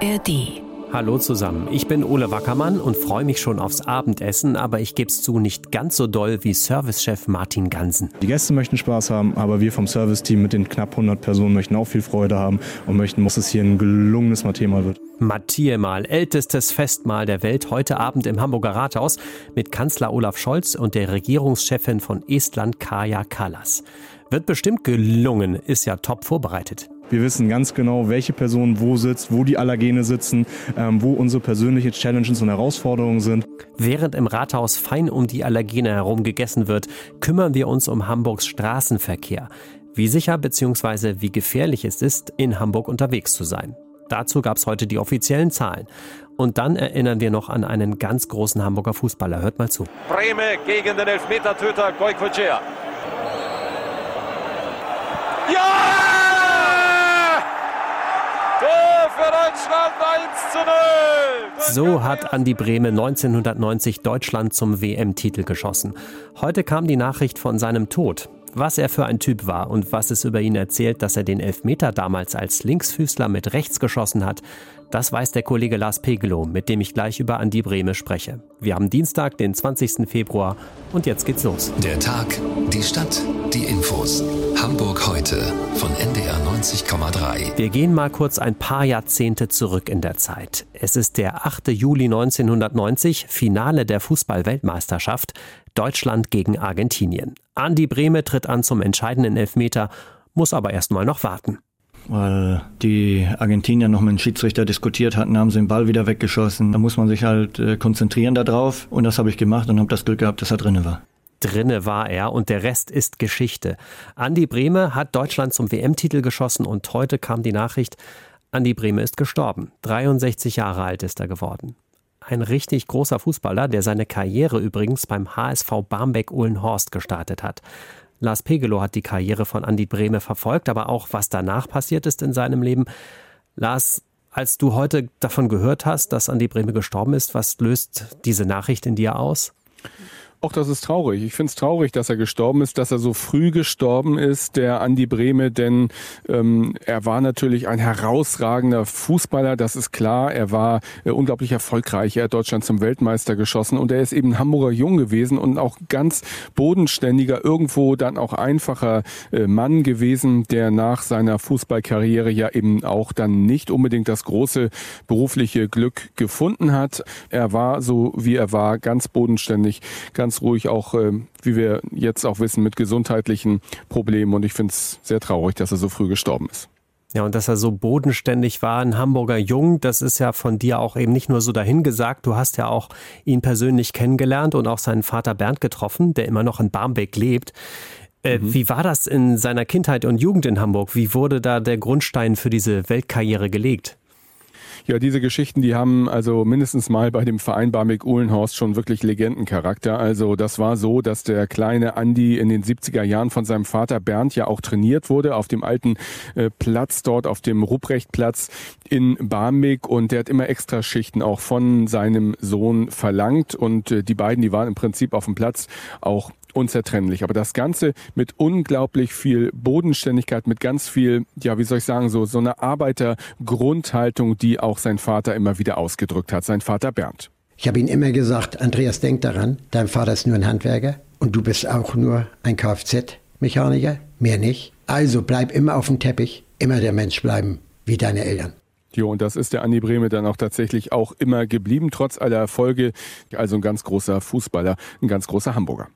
ARD. Hallo zusammen, ich bin Ole Wackermann und freue mich schon aufs Abendessen, aber ich gebe es zu, nicht ganz so doll wie Servicechef Martin Gansen. Die Gäste möchten Spaß haben, aber wir vom Serviceteam mit den knapp 100 Personen möchten auch viel Freude haben und möchten, dass es hier ein gelungenes Mathema wird. Matthiamal, ältestes Festmahl der Welt, heute Abend im Hamburger Rathaus mit Kanzler Olaf Scholz und der Regierungschefin von Estland Kaja Kallas. Wird bestimmt gelungen, ist ja top vorbereitet. Wir wissen ganz genau, welche Person wo sitzt, wo die Allergene sitzen, ähm, wo unsere persönlichen Challenges und Herausforderungen sind. Während im Rathaus fein um die Allergene herum gegessen wird, kümmern wir uns um Hamburgs Straßenverkehr. Wie sicher bzw. wie gefährlich es ist, in Hamburg unterwegs zu sein. Dazu gab es heute die offiziellen Zahlen. Und dann erinnern wir noch an einen ganz großen Hamburger Fußballer. Hört mal zu. Breme gegen den Elfmetertöter Goikocea. Ja! Für Deutschland 1 zu 0. So hat Andi Brehme 1990 Deutschland zum WM-Titel geschossen. Heute kam die Nachricht von seinem Tod. Was er für ein Typ war und was es über ihn erzählt, dass er den Elfmeter damals als Linksfüßler mit rechts geschossen hat, das weiß der Kollege Lars Pegelow, mit dem ich gleich über Andi Brehme spreche. Wir haben Dienstag, den 20. Februar und jetzt geht's los. Der Tag, die Stadt, die Infos. Hamburg heute von NDR 90,3. Wir gehen mal kurz ein paar Jahrzehnte zurück in der Zeit. Es ist der 8. Juli 1990, Finale der Fußball-Weltmeisterschaft. Deutschland gegen Argentinien. Andi Brehme tritt an zum entscheidenden Elfmeter, muss aber erst mal noch warten weil die Argentinier noch mit dem Schiedsrichter diskutiert hatten, haben sie den Ball wieder weggeschossen. Da muss man sich halt äh, konzentrieren darauf und das habe ich gemacht und habe das Glück gehabt, dass er drinne war. Drinne war er und der Rest ist Geschichte. Andi Brehme hat Deutschland zum WM-Titel geschossen und heute kam die Nachricht, Andi Brehme ist gestorben. 63 Jahre alt ist er geworden. Ein richtig großer Fußballer, der seine Karriere übrigens beim HSV Barmbek-Uhlenhorst gestartet hat. Lars Pegelow hat die Karriere von Andi Brehme verfolgt, aber auch was danach passiert ist in seinem Leben. Lars, als du heute davon gehört hast, dass Andi Brehme gestorben ist, was löst diese Nachricht in dir aus? Auch das ist traurig. Ich finde es traurig, dass er gestorben ist, dass er so früh gestorben ist, der Andi Brehme, denn ähm, er war natürlich ein herausragender Fußballer, das ist klar. Er war äh, unglaublich erfolgreich. Er hat Deutschland zum Weltmeister geschossen und er ist eben Hamburger Jung gewesen und auch ganz bodenständiger, irgendwo dann auch einfacher äh, Mann gewesen, der nach seiner Fußballkarriere ja eben auch dann nicht unbedingt das große berufliche Glück gefunden hat. Er war so, wie er war, ganz bodenständig, ganz ganz ruhig auch, äh, wie wir jetzt auch wissen, mit gesundheitlichen Problemen. Und ich finde es sehr traurig, dass er so früh gestorben ist. Ja, und dass er so bodenständig war, ein Hamburger Jung, das ist ja von dir auch eben nicht nur so dahingesagt. Du hast ja auch ihn persönlich kennengelernt und auch seinen Vater Bernd getroffen, der immer noch in Barmbek lebt. Äh, mhm. Wie war das in seiner Kindheit und Jugend in Hamburg? Wie wurde da der Grundstein für diese Weltkarriere gelegt? Ja, diese Geschichten, die haben also mindestens mal bei dem Verein Barmig Uhlenhorst schon wirklich Legendencharakter. Also das war so, dass der kleine Andi in den 70er Jahren von seinem Vater Bernd ja auch trainiert wurde auf dem alten äh, Platz dort, auf dem Ruprechtplatz in Barmig und der hat immer extra Schichten auch von seinem Sohn verlangt und äh, die beiden, die waren im Prinzip auf dem Platz auch unzertrennlich. Aber das Ganze mit unglaublich viel Bodenständigkeit, mit ganz viel, ja, wie soll ich sagen, so, so eine Arbeitergrundhaltung, die auch sein Vater immer wieder ausgedrückt hat, sein Vater Bernd. Ich habe ihm immer gesagt, Andreas, denk daran, dein Vater ist nur ein Handwerker und du bist auch nur ein Kfz-Mechaniker, mehr nicht. Also bleib immer auf dem Teppich, immer der Mensch bleiben, wie deine Eltern. Jo, und das ist der Andi Brehme dann auch tatsächlich auch immer geblieben, trotz aller Erfolge. Also ein ganz großer Fußballer, ein ganz großer Hamburger.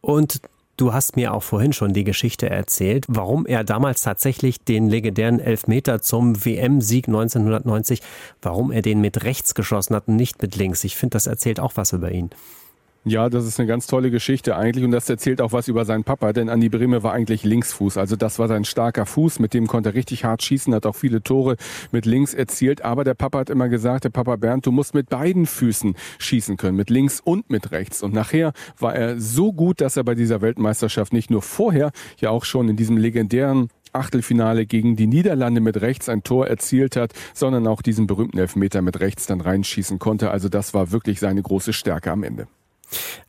Und Du hast mir auch vorhin schon die Geschichte erzählt, warum er damals tatsächlich den legendären Elfmeter zum WM-Sieg 1990, warum er den mit rechts geschossen hat und nicht mit links. Ich finde, das erzählt auch was über ihn. Ja, das ist eine ganz tolle Geschichte eigentlich und das erzählt auch was über seinen Papa, denn Andi Brehme war eigentlich Linksfuß, also das war sein starker Fuß, mit dem konnte er richtig hart schießen, hat auch viele Tore mit links erzielt, aber der Papa hat immer gesagt, der Papa Bernd, du musst mit beiden Füßen schießen können, mit links und mit rechts und nachher war er so gut, dass er bei dieser Weltmeisterschaft nicht nur vorher, ja auch schon in diesem legendären Achtelfinale gegen die Niederlande mit rechts ein Tor erzielt hat, sondern auch diesen berühmten Elfmeter mit rechts dann reinschießen konnte. Also das war wirklich seine große Stärke am Ende.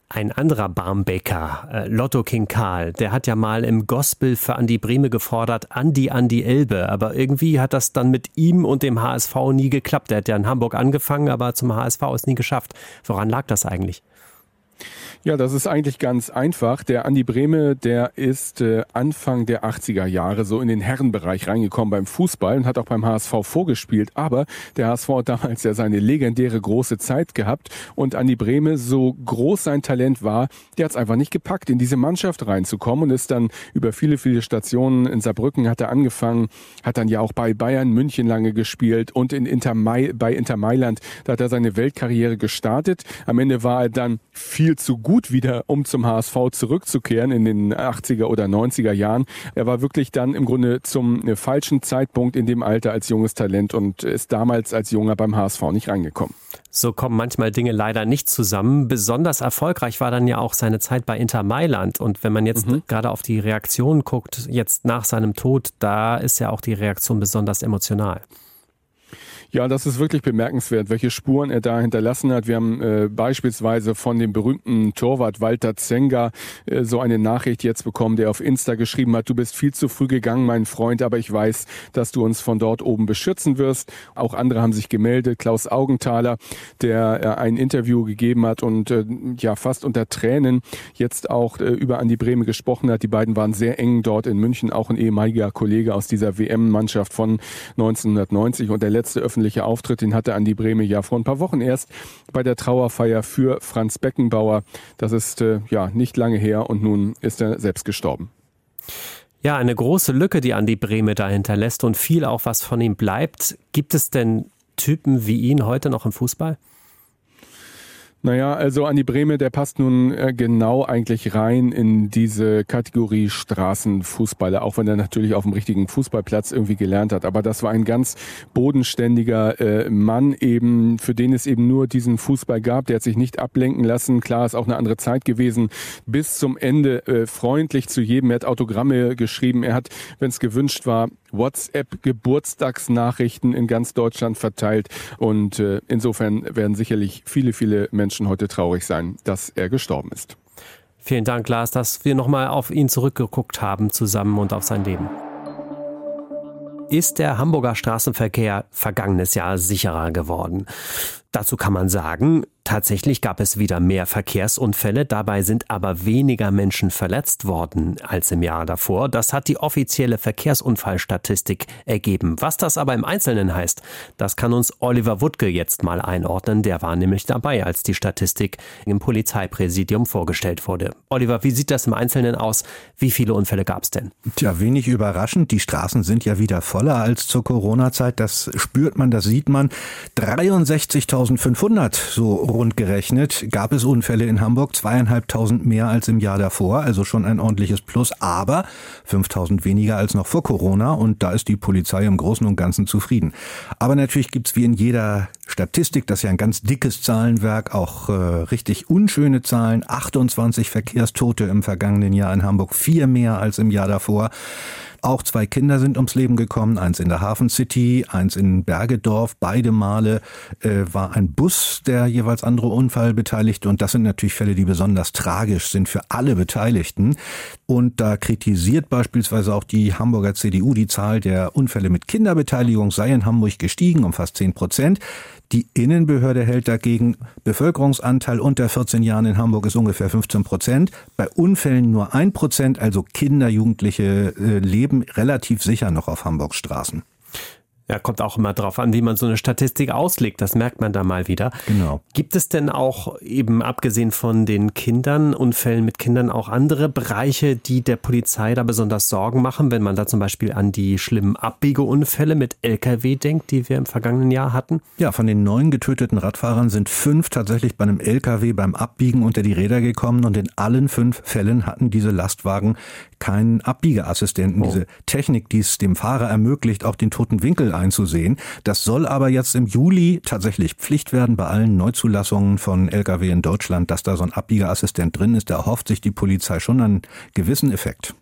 Ein anderer Barmbäcker, äh, Lotto King Karl, der hat ja mal im Gospel für Andi Breme gefordert, Andi an die Elbe. Aber irgendwie hat das dann mit ihm und dem HSV nie geklappt. Er hat ja in Hamburg angefangen, aber zum HSV ist nie geschafft. Woran lag das eigentlich? Ja, das ist eigentlich ganz einfach. Der Andi Brehme, der ist äh, Anfang der 80er Jahre so in den Herrenbereich reingekommen beim Fußball und hat auch beim HSV vorgespielt. Aber der HSV hat damals ja seine legendäre große Zeit gehabt und Andi Brehme, so groß sein Talent war, der hat es einfach nicht gepackt, in diese Mannschaft reinzukommen und ist dann über viele, viele Stationen in Saarbrücken hat er angefangen, hat dann ja auch bei Bayern München lange gespielt und in Inter bei Inter Mailand, da hat er seine Weltkarriere gestartet. Am Ende war er dann viel zu gut gut wieder, um zum HSV zurückzukehren in den 80er oder 90er Jahren. Er war wirklich dann im Grunde zum äh, falschen Zeitpunkt in dem Alter als junges Talent und ist damals als Junger beim HSV nicht reingekommen. So kommen manchmal Dinge leider nicht zusammen. Besonders erfolgreich war dann ja auch seine Zeit bei Inter Mailand. Und wenn man jetzt mhm. gerade auf die Reaktion guckt, jetzt nach seinem Tod, da ist ja auch die Reaktion besonders emotional. Ja, das ist wirklich bemerkenswert, welche Spuren er da hinterlassen hat. Wir haben äh, beispielsweise von dem berühmten Torwart Walter Zenga äh, so eine Nachricht jetzt bekommen, der auf Insta geschrieben hat, du bist viel zu früh gegangen, mein Freund, aber ich weiß, dass du uns von dort oben beschützen wirst. Auch andere haben sich gemeldet. Klaus Augenthaler, der äh, ein Interview gegeben hat und äh, ja fast unter Tränen jetzt auch äh, über Andi Breme gesprochen hat. Die beiden waren sehr eng dort in München, auch ein ehemaliger Kollege aus dieser WM-Mannschaft von 1990 und der letzte öffentliche öffentliche Auftritt, den hatte Andi Breme ja vor ein paar Wochen erst bei der Trauerfeier für Franz Beckenbauer. Das ist äh, ja nicht lange her und nun ist er selbst gestorben. Ja, eine große Lücke, die Andi Breme da hinterlässt und viel auch, was von ihm bleibt. Gibt es denn Typen wie ihn heute noch im Fußball? Naja, also Andi Breme, der passt nun äh, genau eigentlich rein in diese Kategorie Straßenfußballer, auch wenn er natürlich auf dem richtigen Fußballplatz irgendwie gelernt hat. Aber das war ein ganz bodenständiger äh, Mann eben, für den es eben nur diesen Fußball gab. Der hat sich nicht ablenken lassen. Klar, ist auch eine andere Zeit gewesen. Bis zum Ende äh, freundlich zu jedem. Er hat Autogramme geschrieben. Er hat, wenn es gewünscht war, WhatsApp-Geburtstagsnachrichten in ganz Deutschland verteilt. Und äh, insofern werden sicherlich viele, viele Menschen heute traurig sein, dass er gestorben ist. Vielen Dank, Lars, dass wir nochmal auf ihn zurückgeguckt haben zusammen und auf sein Leben. Ist der Hamburger Straßenverkehr vergangenes Jahr sicherer geworden? Dazu kann man sagen, Tatsächlich gab es wieder mehr Verkehrsunfälle, dabei sind aber weniger Menschen verletzt worden als im Jahr davor. Das hat die offizielle Verkehrsunfallstatistik ergeben. Was das aber im Einzelnen heißt, das kann uns Oliver Wuttke jetzt mal einordnen. Der war nämlich dabei, als die Statistik im Polizeipräsidium vorgestellt wurde. Oliver, wie sieht das im Einzelnen aus? Wie viele Unfälle gab es denn? Tja, wenig überraschend. Die Straßen sind ja wieder voller als zur Corona-Zeit. Das spürt man, das sieht man. 63.500 so rund gerechnet gab es Unfälle in Hamburg, zweieinhalbtausend mehr als im Jahr davor, also schon ein ordentliches Plus, aber 5000 weniger als noch vor Corona und da ist die Polizei im Großen und Ganzen zufrieden. Aber natürlich gibt's wie in jeder Statistik, das ist ja ein ganz dickes Zahlenwerk, auch äh, richtig unschöne Zahlen, 28 Verkehrstote im vergangenen Jahr in Hamburg, vier mehr als im Jahr davor. Auch zwei Kinder sind ums Leben gekommen, eins in der Hafen City, eins in Bergedorf. Beide Male äh, war ein Bus der jeweils andere Unfall beteiligt und das sind natürlich Fälle, die besonders tragisch sind für alle Beteiligten. Und da kritisiert beispielsweise auch die Hamburger CDU, die Zahl der Unfälle mit Kinderbeteiligung sei in Hamburg gestiegen um fast 10 Prozent. Die Innenbehörde hält dagegen Bevölkerungsanteil unter 14 Jahren in Hamburg ist ungefähr 15 Prozent. Bei Unfällen nur ein Prozent, also Kinder, Jugendliche äh, leben relativ sicher noch auf Hamburgs Straßen. Ja, kommt auch immer drauf an, wie man so eine Statistik auslegt. Das merkt man da mal wieder. Genau. Gibt es denn auch eben abgesehen von den Kindern, Unfällen mit Kindern, auch andere Bereiche, die der Polizei da besonders Sorgen machen, wenn man da zum Beispiel an die schlimmen Abbiegeunfälle mit Lkw denkt, die wir im vergangenen Jahr hatten? Ja, von den neun getöteten Radfahrern sind fünf tatsächlich bei einem Lkw beim Abbiegen unter die Räder gekommen und in allen fünf Fällen hatten diese Lastwagen keinen Abbiegeassistenten. Oh. Diese Technik, die es dem Fahrer ermöglicht, auch den toten Winkel einzusehen. Das soll aber jetzt im Juli tatsächlich Pflicht werden bei allen Neuzulassungen von Lkw in Deutschland, dass da so ein Abbiegeassistent drin ist. Da erhofft sich die Polizei schon einen gewissen Effekt.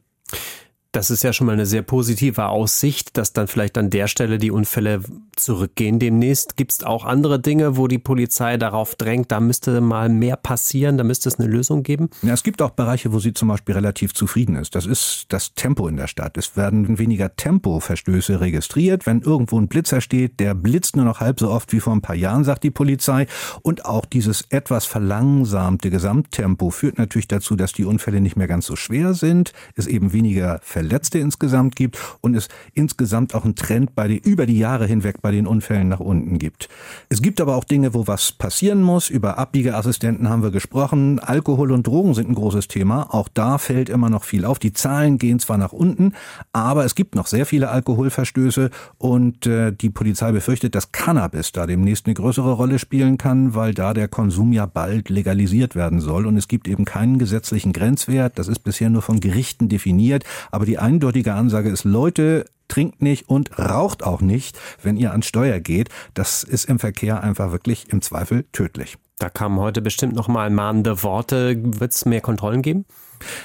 Das ist ja schon mal eine sehr positive Aussicht, dass dann vielleicht an der Stelle die Unfälle zurückgehen demnächst. Gibt es auch andere Dinge, wo die Polizei darauf drängt, da müsste mal mehr passieren, da müsste es eine Lösung geben? Ja, es gibt auch Bereiche, wo sie zum Beispiel relativ zufrieden ist. Das ist das Tempo in der Stadt. Es werden weniger Tempoverstöße registriert. Wenn irgendwo ein Blitzer steht, der blitzt nur noch halb so oft wie vor ein paar Jahren, sagt die Polizei. Und auch dieses etwas verlangsamte Gesamttempo führt natürlich dazu, dass die Unfälle nicht mehr ganz so schwer sind, es eben weniger Verletzte insgesamt gibt und es insgesamt auch einen Trend bei den, über die Jahre hinweg bei den Unfällen nach unten gibt. Es gibt aber auch Dinge, wo was passieren muss. Über Abbiegeassistenten haben wir gesprochen. Alkohol und Drogen sind ein großes Thema. Auch da fällt immer noch viel auf. Die Zahlen gehen zwar nach unten, aber es gibt noch sehr viele Alkoholverstöße und äh, die Polizei befürchtet, dass Cannabis da demnächst eine größere Rolle spielen kann, weil da der Konsum ja bald legalisiert werden soll und es gibt eben keinen gesetzlichen Grenzwert. Das ist bisher nur von Gerichten definiert, aber die eindeutige Ansage ist, Leute, trinkt nicht und raucht auch nicht, wenn ihr ans Steuer geht. Das ist im Verkehr einfach wirklich im Zweifel tödlich. Da kamen heute bestimmt noch mal mahnende Worte. Wird es mehr Kontrollen geben?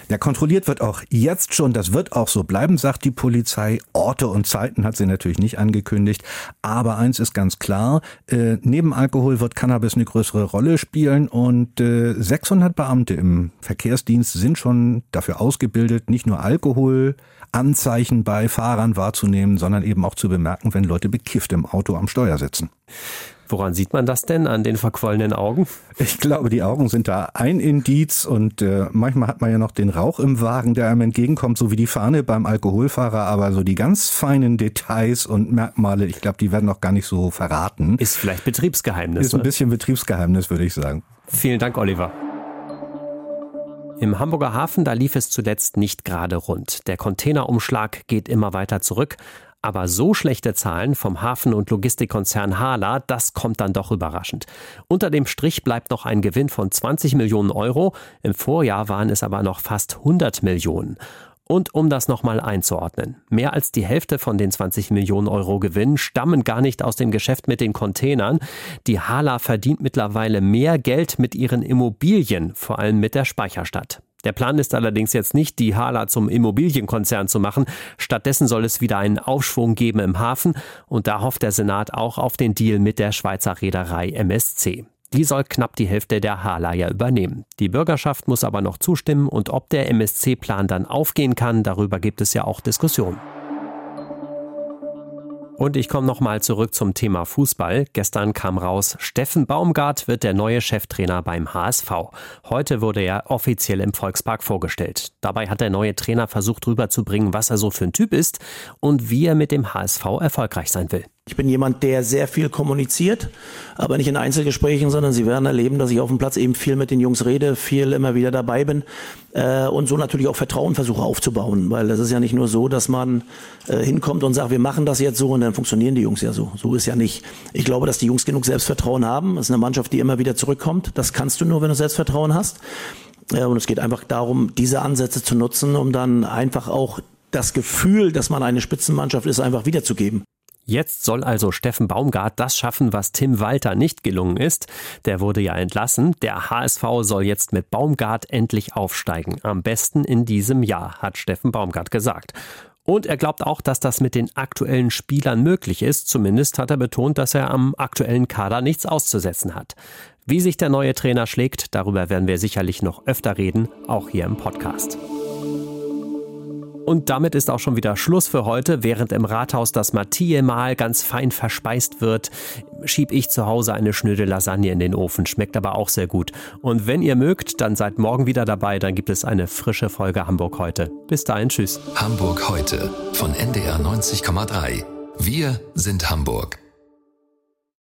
Ja, kontrolliert wird auch jetzt schon. Das wird auch so bleiben, sagt die Polizei. Orte und Zeiten hat sie natürlich nicht angekündigt. Aber eins ist ganz klar. Äh, neben Alkohol wird Cannabis eine größere Rolle spielen und äh, 600 Beamte im Verkehrsdienst sind schon dafür ausgebildet, nicht nur Alkoholanzeichen bei Fahrern wahrzunehmen, sondern eben auch zu bemerken, wenn Leute bekifft im Auto am Steuer sitzen. Woran sieht man das denn? An den verquollenen Augen? Ich glaube, die Augen sind da ein Indiz und äh, manchmal hat man ja noch den Rauch im Wagen, der einem entgegenkommt, so wie die Fahne beim Alkoholfahrer, aber so die ganz feinen Details und Merkmale, ich glaube, die werden noch gar nicht so verraten. Ist vielleicht Betriebsgeheimnis. Ist ein bisschen Betriebsgeheimnis, würde ich sagen. Vielen Dank, Oliver. Im Hamburger Hafen, da lief es zuletzt nicht gerade rund. Der Containerumschlag geht immer weiter zurück. Aber so schlechte Zahlen vom Hafen- und Logistikkonzern Hala, das kommt dann doch überraschend. Unter dem Strich bleibt noch ein Gewinn von 20 Millionen Euro. Im Vorjahr waren es aber noch fast 100 Millionen. Und um das nochmal einzuordnen, mehr als die Hälfte von den 20 Millionen Euro Gewinn stammen gar nicht aus dem Geschäft mit den Containern. Die Hala verdient mittlerweile mehr Geld mit ihren Immobilien, vor allem mit der Speicherstadt. Der Plan ist allerdings jetzt nicht, die Hala zum Immobilienkonzern zu machen. Stattdessen soll es wieder einen Aufschwung geben im Hafen und da hofft der Senat auch auf den Deal mit der Schweizer Reederei MSC. Die soll knapp die Hälfte der Hala ja übernehmen. Die Bürgerschaft muss aber noch zustimmen und ob der MSC-Plan dann aufgehen kann, darüber gibt es ja auch Diskussionen. Und ich komme nochmal zurück zum Thema Fußball. Gestern kam raus, Steffen Baumgart wird der neue Cheftrainer beim HSV. Heute wurde er offiziell im Volkspark vorgestellt. Dabei hat der neue Trainer versucht rüberzubringen, was er so für ein Typ ist und wie er mit dem HSV erfolgreich sein will. Ich bin jemand, der sehr viel kommuniziert, aber nicht in Einzelgesprächen, sondern Sie werden erleben, dass ich auf dem Platz eben viel mit den Jungs rede, viel immer wieder dabei bin äh, und so natürlich auch Vertrauen versuche aufzubauen, weil das ist ja nicht nur so, dass man äh, hinkommt und sagt, wir machen das jetzt so und dann funktionieren die Jungs ja so. So ist ja nicht. Ich glaube, dass die Jungs genug Selbstvertrauen haben. Es ist eine Mannschaft, die immer wieder zurückkommt. Das kannst du nur, wenn du Selbstvertrauen hast. Äh, und es geht einfach darum, diese Ansätze zu nutzen, um dann einfach auch das Gefühl, dass man eine Spitzenmannschaft ist, einfach wiederzugeben. Jetzt soll also Steffen Baumgart das schaffen, was Tim Walter nicht gelungen ist. Der wurde ja entlassen. Der HSV soll jetzt mit Baumgart endlich aufsteigen. Am besten in diesem Jahr, hat Steffen Baumgart gesagt. Und er glaubt auch, dass das mit den aktuellen Spielern möglich ist. Zumindest hat er betont, dass er am aktuellen Kader nichts auszusetzen hat. Wie sich der neue Trainer schlägt, darüber werden wir sicherlich noch öfter reden, auch hier im Podcast. Und damit ist auch schon wieder Schluss für heute. Während im Rathaus das Mathieu-Mahl ganz fein verspeist wird, schieb ich zu Hause eine schnöde Lasagne in den Ofen. Schmeckt aber auch sehr gut. Und wenn ihr mögt, dann seid morgen wieder dabei. Dann gibt es eine frische Folge Hamburg heute. Bis dahin, tschüss. Hamburg heute von NDR 90,3. Wir sind Hamburg.